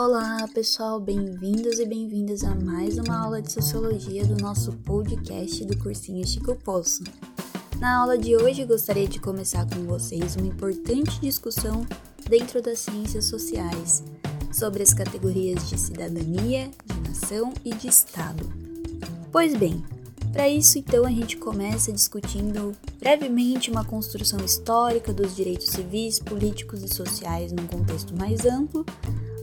Olá, pessoal, bem-vindos e bem-vindas a mais uma aula de sociologia do nosso podcast do cursinho Chico Poço. Na aula de hoje, gostaria de começar com vocês uma importante discussão dentro das ciências sociais sobre as categorias de cidadania, de nação e de Estado. Pois bem, para isso, então, a gente começa discutindo brevemente uma construção histórica dos direitos civis, políticos e sociais num contexto mais amplo,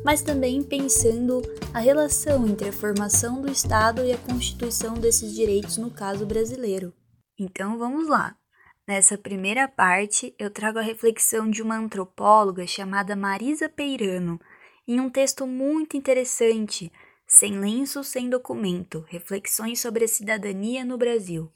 mas também pensando a relação entre a formação do Estado e a constituição desses direitos no caso brasileiro. Então vamos lá. Nessa primeira parte, eu trago a reflexão de uma antropóloga chamada Marisa Peirano, em um texto muito interessante sem lenço, sem documento. Reflexões sobre a cidadania no Brasil.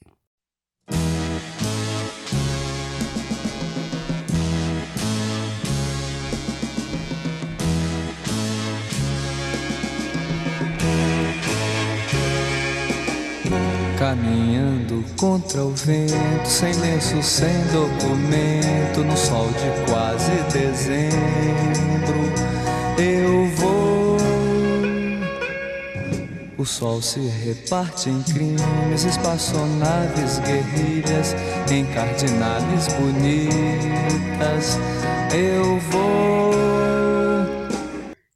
Caminhando contra o vento, sem lenço, sem documento, no sol de quase dezembro, eu vou o sol se reparte em crimes, espaçonaves, guerrilhas, em cardinales bonitas. Eu vou.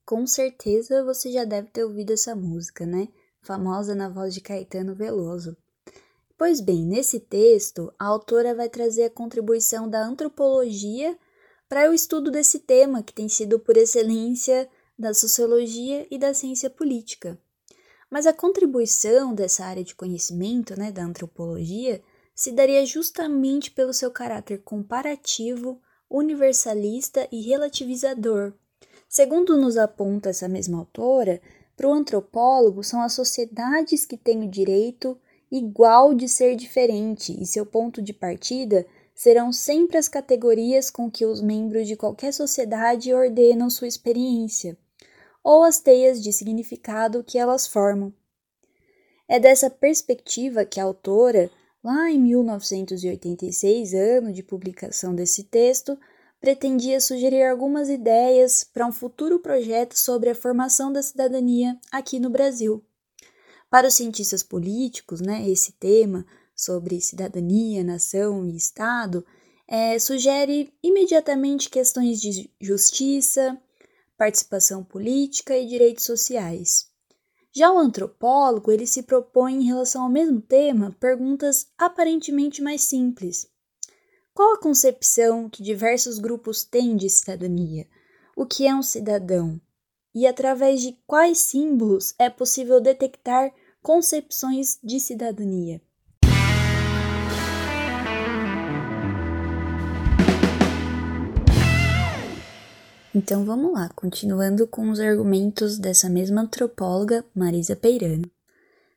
Com certeza você já deve ter ouvido essa música, né? Famosa na voz de Caetano Veloso. Pois bem, nesse texto, a autora vai trazer a contribuição da antropologia para o estudo desse tema que tem sido por excelência da sociologia e da ciência política. Mas a contribuição dessa área de conhecimento, né, da antropologia, se daria justamente pelo seu caráter comparativo, universalista e relativizador. Segundo nos aponta essa mesma autora, para o antropólogo são as sociedades que têm o direito igual de ser diferente e seu ponto de partida serão sempre as categorias com que os membros de qualquer sociedade ordenam sua experiência ou as teias de significado que elas formam. É dessa perspectiva que a autora, lá em 1986, ano de publicação desse texto, pretendia sugerir algumas ideias para um futuro projeto sobre a formação da cidadania aqui no Brasil. Para os cientistas políticos, né, esse tema sobre cidadania, nação e Estado é, sugere imediatamente questões de justiça, participação política e direitos sociais. Já o antropólogo, ele se propõe em relação ao mesmo tema perguntas aparentemente mais simples. Qual a concepção que diversos grupos têm de cidadania? O que é um cidadão? E através de quais símbolos é possível detectar concepções de cidadania? Então vamos lá, continuando com os argumentos dessa mesma antropóloga, Marisa Peirano.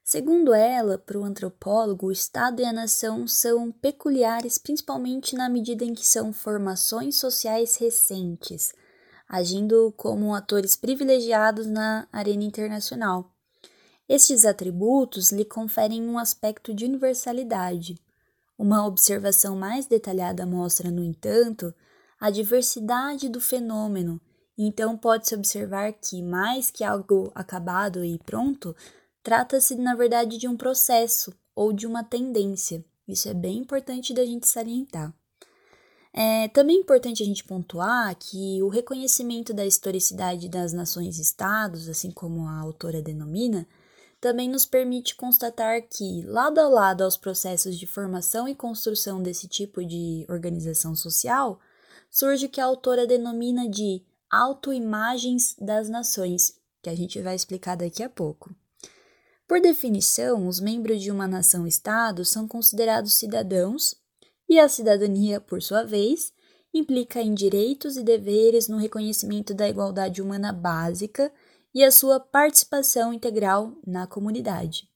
Segundo ela, para o antropólogo, o Estado e a nação são peculiares principalmente na medida em que são formações sociais recentes, agindo como atores privilegiados na arena internacional. Estes atributos lhe conferem um aspecto de universalidade. Uma observação mais detalhada mostra, no entanto, a diversidade do fenômeno. Então pode-se observar que, mais que algo acabado e pronto, trata-se na verdade de um processo ou de uma tendência. Isso é bem importante da gente salientar. É também importante a gente pontuar que o reconhecimento da historicidade das nações-estados, assim como a autora denomina, também nos permite constatar que, lado a lado aos processos de formação e construção desse tipo de organização social, surge o que a autora denomina de autoimagens das nações, que a gente vai explicar daqui a pouco. Por definição, os membros de uma nação-estado são considerados cidadãos, e a cidadania, por sua vez, implica em direitos e deveres no reconhecimento da igualdade humana básica e a sua participação integral na comunidade.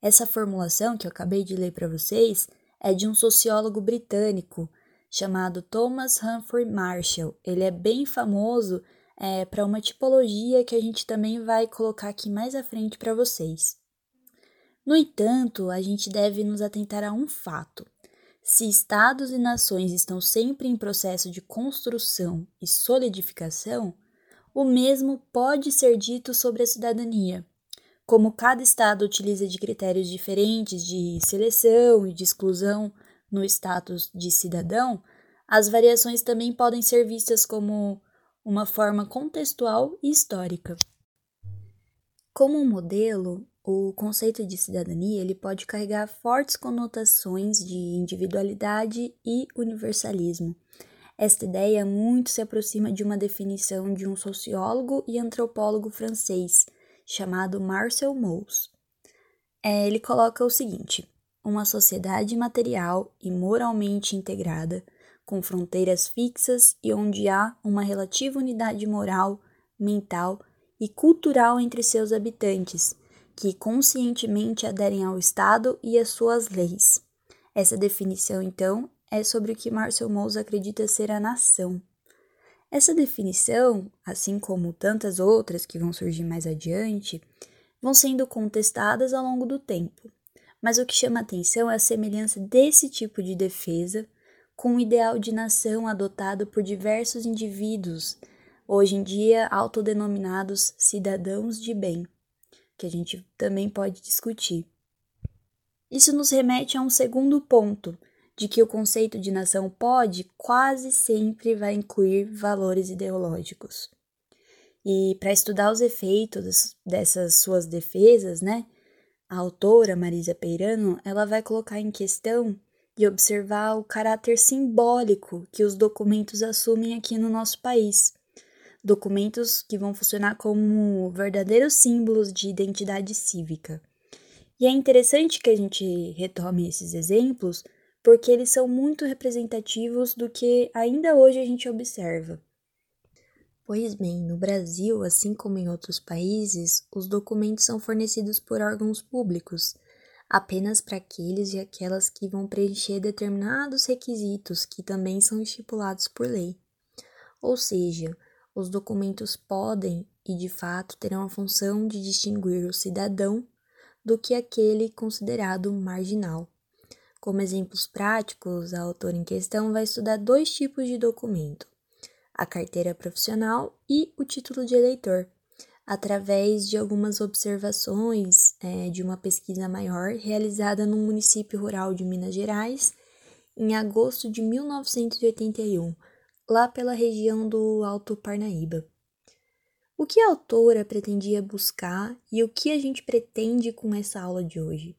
Essa formulação que eu acabei de ler para vocês é de um sociólogo britânico chamado Thomas Humphrey Marshall. Ele é bem famoso é, para uma tipologia que a gente também vai colocar aqui mais à frente para vocês. No entanto, a gente deve nos atentar a um fato. Se estados e nações estão sempre em processo de construção e solidificação, o mesmo pode ser dito sobre a cidadania. Como cada estado utiliza de critérios diferentes de seleção e de exclusão no status de cidadão, as variações também podem ser vistas como uma forma contextual e histórica. Como um modelo, o conceito de cidadania ele pode carregar fortes conotações de individualidade e universalismo. Esta ideia muito se aproxima de uma definição de um sociólogo e antropólogo francês chamado Marcel Mauss. É, ele coloca o seguinte: uma sociedade material e moralmente integrada, com fronteiras fixas e onde há uma relativa unidade moral, mental e cultural entre seus habitantes, que conscientemente aderem ao Estado e às suas leis. Essa definição, então, é sobre o que Marcel Mauss acredita ser a nação. Essa definição, assim como tantas outras que vão surgir mais adiante, vão sendo contestadas ao longo do tempo. Mas o que chama atenção é a semelhança desse tipo de defesa com o ideal de nação adotado por diversos indivíduos, hoje em dia autodenominados cidadãos de bem, que a gente também pode discutir. Isso nos remete a um segundo ponto, de que o conceito de nação pode quase sempre vai incluir valores ideológicos. E para estudar os efeitos dessas suas defesas, né, a autora Marisa Peirano, ela vai colocar em questão e observar o caráter simbólico que os documentos assumem aqui no nosso país. Documentos que vão funcionar como verdadeiros símbolos de identidade cívica. E é interessante que a gente retome esses exemplos, porque eles são muito representativos do que ainda hoje a gente observa. Pois bem, no Brasil, assim como em outros países, os documentos são fornecidos por órgãos públicos, apenas para aqueles e aquelas que vão preencher determinados requisitos que também são estipulados por lei. Ou seja, os documentos podem e de fato terão a função de distinguir o cidadão do que aquele considerado marginal. Como exemplos práticos, a autora em questão vai estudar dois tipos de documento: a carteira profissional e o título de eleitor, através de algumas observações é, de uma pesquisa maior realizada no município rural de Minas Gerais em agosto de 1981, lá pela região do Alto Parnaíba. O que a autora pretendia buscar e o que a gente pretende com essa aula de hoje?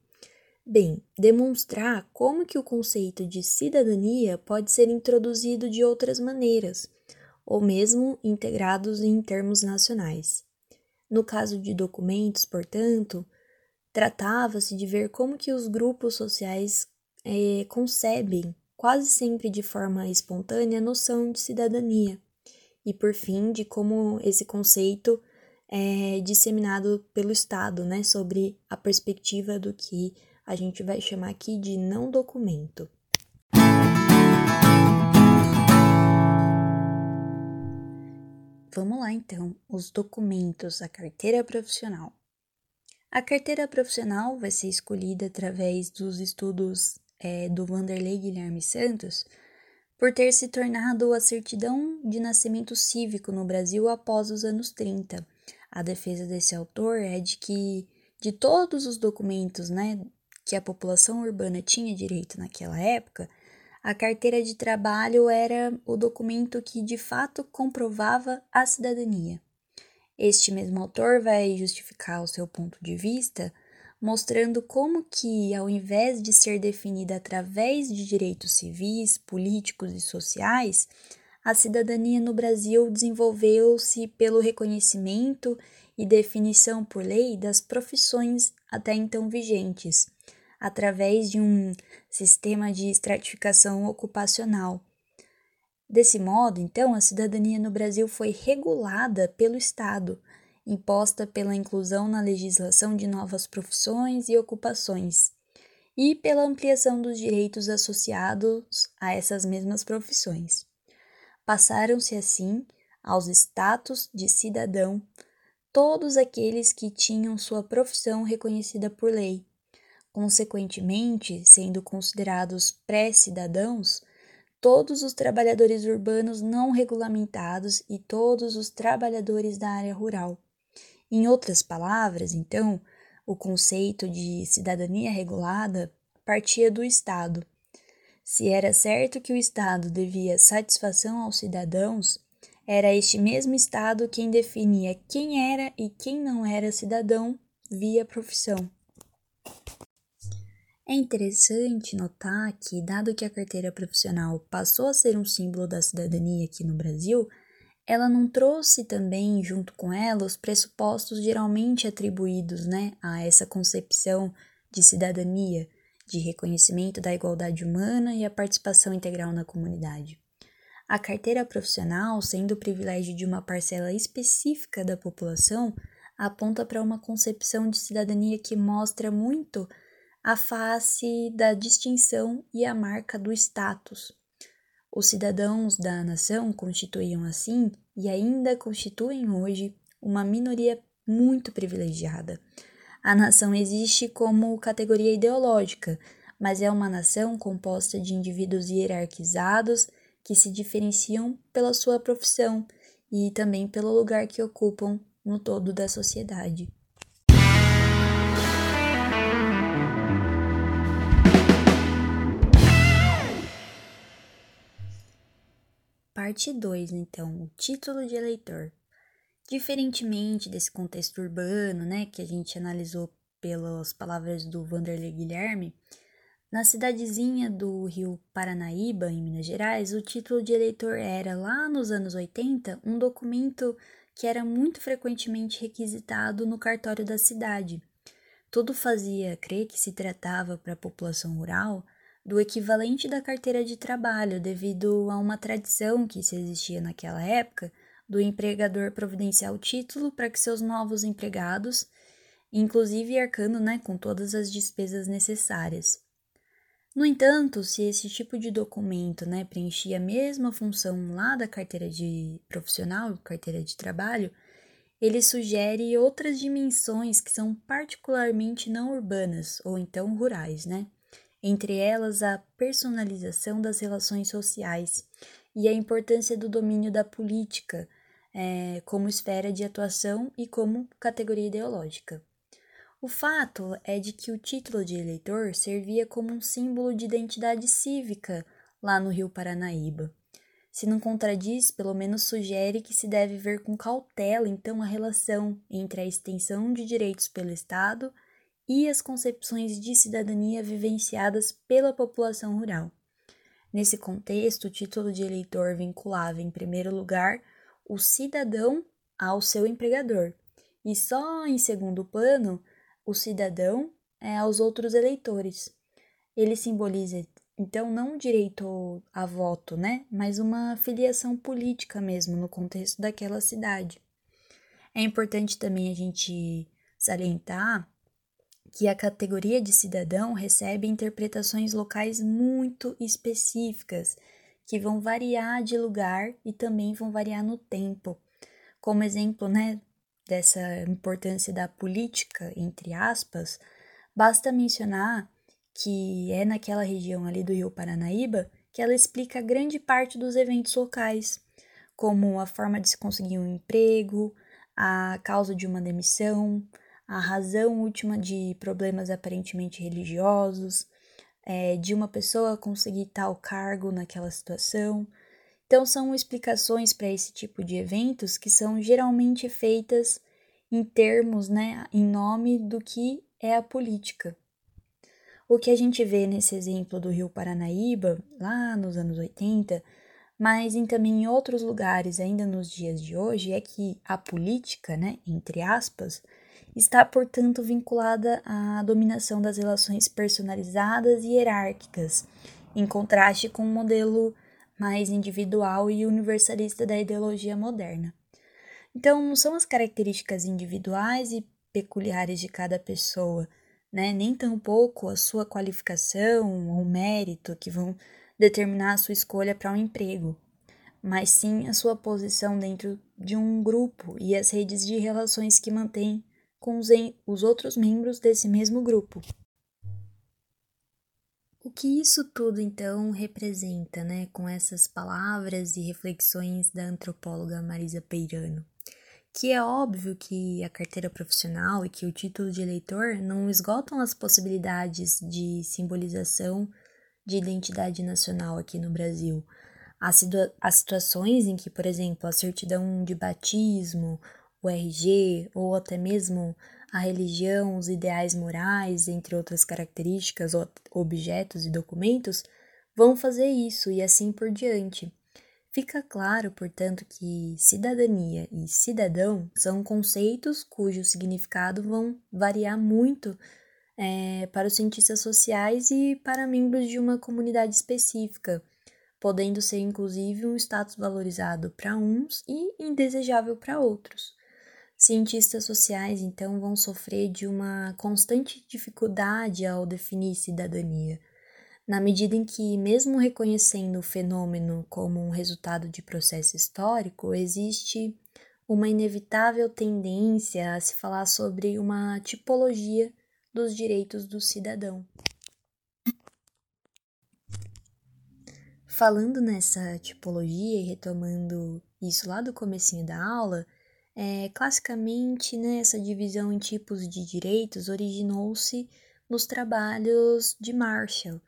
Bem, demonstrar como que o conceito de cidadania pode ser introduzido de outras maneiras, ou mesmo integrados em termos nacionais. No caso de documentos, portanto, tratava-se de ver como que os grupos sociais é, concebem, quase sempre de forma espontânea, a noção de cidadania, e por fim, de como esse conceito é disseminado pelo Estado, né, sobre a perspectiva do que a gente vai chamar aqui de não documento. Vamos lá então, os documentos, a carteira profissional. A carteira profissional vai ser escolhida através dos estudos é, do Vanderlei Guilherme Santos por ter se tornado a certidão de nascimento cívico no Brasil após os anos 30. A defesa desse autor é de que de todos os documentos né, que a população urbana tinha direito naquela época, a carteira de trabalho era o documento que de fato comprovava a cidadania. Este mesmo autor vai justificar o seu ponto de vista mostrando como que, ao invés de ser definida através de direitos civis, políticos e sociais, a cidadania no Brasil desenvolveu-se pelo reconhecimento e definição por lei das profissões até então vigentes, através de um sistema de estratificação ocupacional. Desse modo, então, a cidadania no Brasil foi regulada pelo Estado, imposta pela inclusão na legislação de novas profissões e ocupações, e pela ampliação dos direitos associados a essas mesmas profissões. Passaram-se assim aos status de cidadão todos aqueles que tinham sua profissão reconhecida por lei, Consequentemente, sendo considerados pré-cidadãos, todos os trabalhadores urbanos não regulamentados e todos os trabalhadores da área rural. Em outras palavras, então, o conceito de cidadania regulada partia do Estado. Se era certo que o Estado devia satisfação aos cidadãos, era este mesmo Estado quem definia quem era e quem não era cidadão via profissão. É interessante notar que, dado que a carteira profissional passou a ser um símbolo da cidadania aqui no Brasil, ela não trouxe também, junto com ela, os pressupostos geralmente atribuídos né, a essa concepção de cidadania, de reconhecimento da igualdade humana e a participação integral na comunidade. A carteira profissional, sendo o privilégio de uma parcela específica da população, aponta para uma concepção de cidadania que mostra muito a face da distinção e a marca do status. Os cidadãos da nação constituíam assim e ainda constituem hoje uma minoria muito privilegiada. A nação existe como categoria ideológica, mas é uma nação composta de indivíduos hierarquizados que se diferenciam pela sua profissão e também pelo lugar que ocupam no todo da sociedade. Parte 2, então, o título de eleitor. Diferentemente desse contexto urbano, né, que a gente analisou pelas palavras do Vanderlei Guilherme, na cidadezinha do Rio Paranaíba, em Minas Gerais, o título de eleitor era, lá nos anos 80, um documento que era muito frequentemente requisitado no cartório da cidade. Tudo fazia crer que se tratava para a população rural do equivalente da carteira de trabalho, devido a uma tradição que se existia naquela época do empregador providenciar o título para que seus novos empregados, inclusive arcando né, com todas as despesas necessárias. No entanto, se esse tipo de documento né, preenchia a mesma função lá da carteira de profissional, carteira de trabalho, ele sugere outras dimensões que são particularmente não urbanas ou então rurais, né? Entre elas a personalização das relações sociais e a importância do domínio da política é, como esfera de atuação e como categoria ideológica. O fato é de que o título de eleitor servia como um símbolo de identidade cívica lá no Rio Paranaíba. Se não contradiz, pelo menos sugere que se deve ver com cautela então a relação entre a extensão de direitos pelo Estado e as concepções de cidadania vivenciadas pela população rural. Nesse contexto, o título de eleitor vinculava, em primeiro lugar, o cidadão ao seu empregador, e só em segundo plano, o cidadão é, aos outros eleitores. Ele simboliza, então, não direito a voto, né, mas uma filiação política mesmo no contexto daquela cidade. É importante também a gente salientar que a categoria de cidadão recebe interpretações locais muito específicas, que vão variar de lugar e também vão variar no tempo. Como exemplo, né, dessa importância da política, entre aspas, basta mencionar que é naquela região ali do Rio Paranaíba que ela explica grande parte dos eventos locais, como a forma de se conseguir um emprego, a causa de uma demissão, a razão última de problemas aparentemente religiosos, é, de uma pessoa conseguir tal cargo naquela situação. Então, são explicações para esse tipo de eventos que são geralmente feitas em termos, né, em nome do que é a política. O que a gente vê nesse exemplo do Rio Paranaíba, lá nos anos 80, mas em, também em outros lugares, ainda nos dias de hoje, é que a política, né, entre aspas, está, portanto, vinculada à dominação das relações personalizadas e hierárquicas, em contraste com o um modelo mais individual e universalista da ideologia moderna. Então, não são as características individuais e peculiares de cada pessoa, né? nem tampouco a sua qualificação ou mérito que vão determinar a sua escolha para um emprego, mas sim a sua posição dentro de um grupo e as redes de relações que mantém com os, os outros membros desse mesmo grupo. O que isso tudo então representa, né, com essas palavras e reflexões da antropóloga Marisa Peirano? Que é óbvio que a carteira profissional e que o título de eleitor não esgotam as possibilidades de simbolização de identidade nacional aqui no Brasil. Há, há situações em que, por exemplo, a certidão de batismo, o RG ou até mesmo a religião, os ideais morais, entre outras características, objetos e documentos, vão fazer isso e assim por diante. Fica claro, portanto, que cidadania e cidadão são conceitos cujo significado vão variar muito é, para os cientistas sociais e para membros de uma comunidade específica, podendo ser inclusive um status valorizado para uns e indesejável para outros. Cientistas sociais, então, vão sofrer de uma constante dificuldade ao definir cidadania, na medida em que, mesmo reconhecendo o fenômeno como um resultado de processo histórico, existe uma inevitável tendência a se falar sobre uma tipologia dos direitos do cidadão. Falando nessa tipologia e retomando isso lá do comecinho da aula, é, classicamente, né, essa divisão em tipos de direitos originou-se nos trabalhos de Marshall,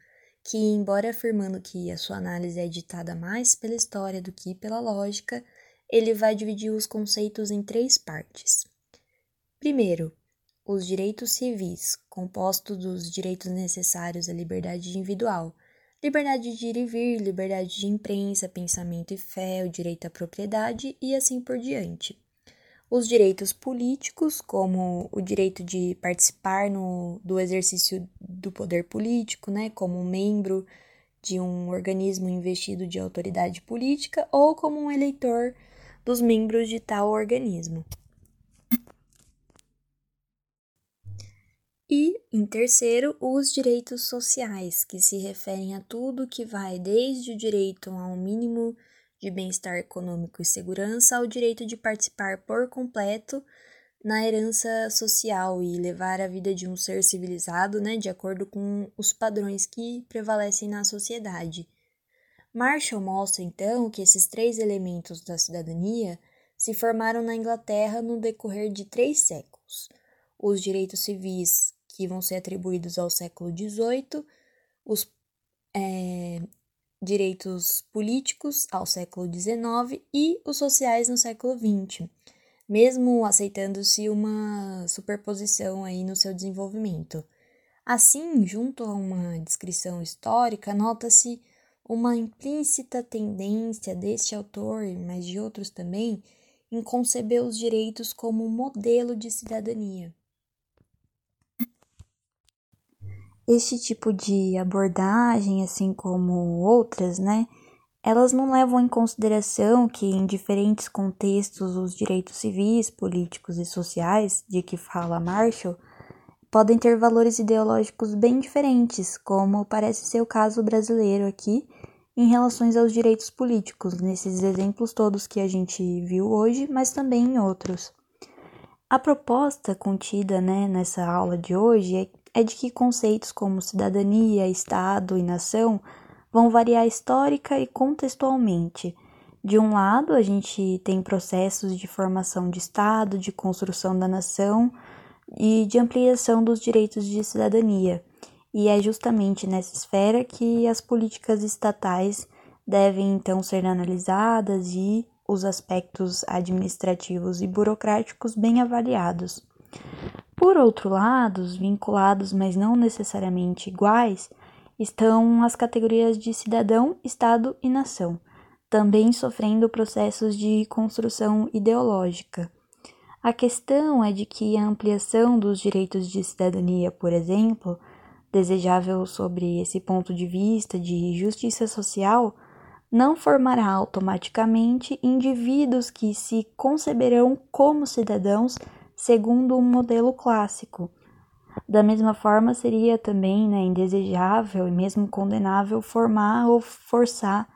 que, embora afirmando que a sua análise é ditada mais pela história do que pela lógica, ele vai dividir os conceitos em três partes. Primeiro, os direitos civis, compostos dos direitos necessários à liberdade individual, liberdade de ir e vir, liberdade de imprensa, pensamento e fé, o direito à propriedade e assim por diante os direitos políticos, como o direito de participar no, do exercício do poder político, né, como membro de um organismo investido de autoridade política ou como um eleitor dos membros de tal organismo. E, em terceiro, os direitos sociais, que se referem a tudo que vai desde o direito a um mínimo de bem-estar econômico e segurança ao direito de participar por completo na herança social e levar a vida de um ser civilizado, né, de acordo com os padrões que prevalecem na sociedade. Marshall mostra então que esses três elementos da cidadania se formaram na Inglaterra no decorrer de três séculos: os direitos civis, que vão ser atribuídos ao século XVIII, os é, direitos políticos ao século XIX e os sociais no século XX, mesmo aceitando-se uma superposição aí no seu desenvolvimento. Assim, junto a uma descrição histórica, nota-se uma implícita tendência deste autor, mas de outros também, em conceber os direitos como um modelo de cidadania. Este tipo de abordagem, assim como outras, né, elas não levam em consideração que em diferentes contextos os direitos civis, políticos e sociais de que fala Marshall podem ter valores ideológicos bem diferentes, como parece ser o caso brasileiro aqui em relação aos direitos políticos, nesses exemplos todos que a gente viu hoje, mas também em outros. A proposta contida né, nessa aula de hoje é é de que conceitos como cidadania, Estado e nação vão variar histórica e contextualmente. De um lado, a gente tem processos de formação de Estado, de construção da nação e de ampliação dos direitos de cidadania. E é justamente nessa esfera que as políticas estatais devem então ser analisadas e os aspectos administrativos e burocráticos bem avaliados. Por outro lado, vinculados, mas não necessariamente iguais, estão as categorias de cidadão, Estado e nação, também sofrendo processos de construção ideológica. A questão é de que a ampliação dos direitos de cidadania, por exemplo, desejável sobre esse ponto de vista de justiça social, não formará automaticamente indivíduos que se conceberão como cidadãos segundo um modelo clássico. Da mesma forma, seria também né, indesejável e mesmo condenável formar ou forçar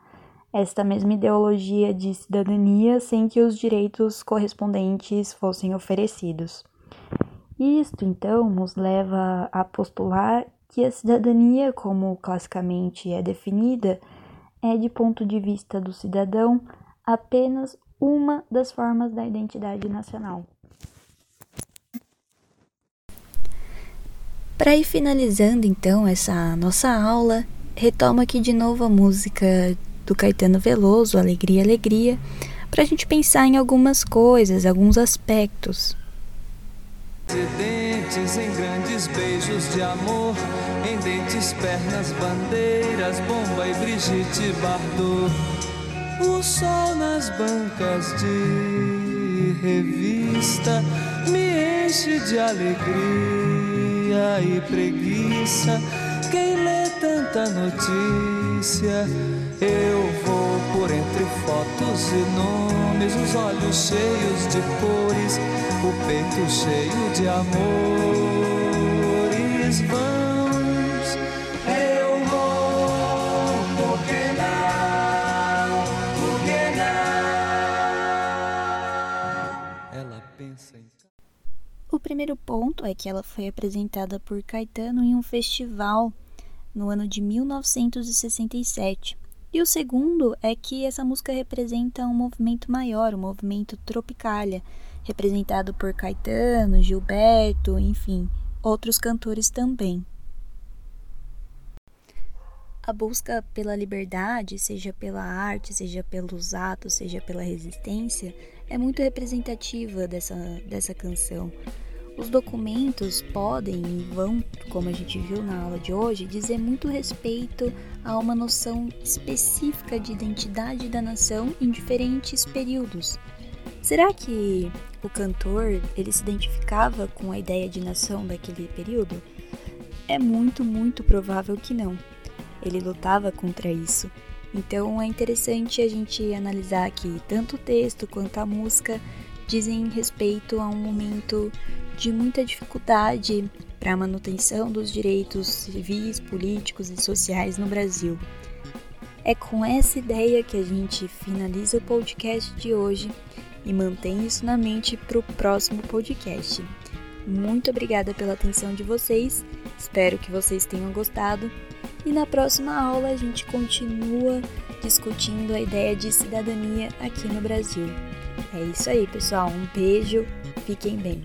esta mesma ideologia de cidadania sem que os direitos correspondentes fossem oferecidos. Isto, então, nos leva a postular que a cidadania, como classicamente é definida, é, de ponto de vista do cidadão, apenas uma das formas da identidade nacional. Para ir finalizando então essa nossa aula, retomo aqui de novo a música do Caetano Veloso, Alegria, Alegria, para a gente pensar em algumas coisas, alguns aspectos. Em grandes beijos de amor, em dentes, pernas, bandeiras, bomba e Brigitte Bardot. O sol nas bancas de revista me enche de alegria e preguiça. Quem lê tanta notícia? Eu vou por entre fotos e nomes, os olhos cheios de cores, o peito cheio de amores. Primeiro ponto é que ela foi apresentada por Caetano em um festival no ano de 1967 e o segundo é que essa música representa um movimento maior, um movimento Tropicália, representado por Caetano, Gilberto, enfim, outros cantores também. A busca pela liberdade, seja pela arte, seja pelos atos, seja pela resistência, é muito representativa dessa, dessa canção. Os documentos podem e vão, como a gente viu na aula de hoje, dizer muito respeito a uma noção específica de identidade da nação em diferentes períodos. Será que o cantor ele se identificava com a ideia de nação daquele período? É muito, muito provável que não. Ele lutava contra isso. Então é interessante a gente analisar que tanto o texto quanto a música dizem respeito a um momento de muita dificuldade para a manutenção dos direitos civis, políticos e sociais no Brasil. É com essa ideia que a gente finaliza o podcast de hoje e mantém isso na mente para o próximo podcast. Muito obrigada pela atenção de vocês, espero que vocês tenham gostado e na próxima aula a gente continua discutindo a ideia de cidadania aqui no Brasil. É isso aí, pessoal. Um beijo, fiquem bem.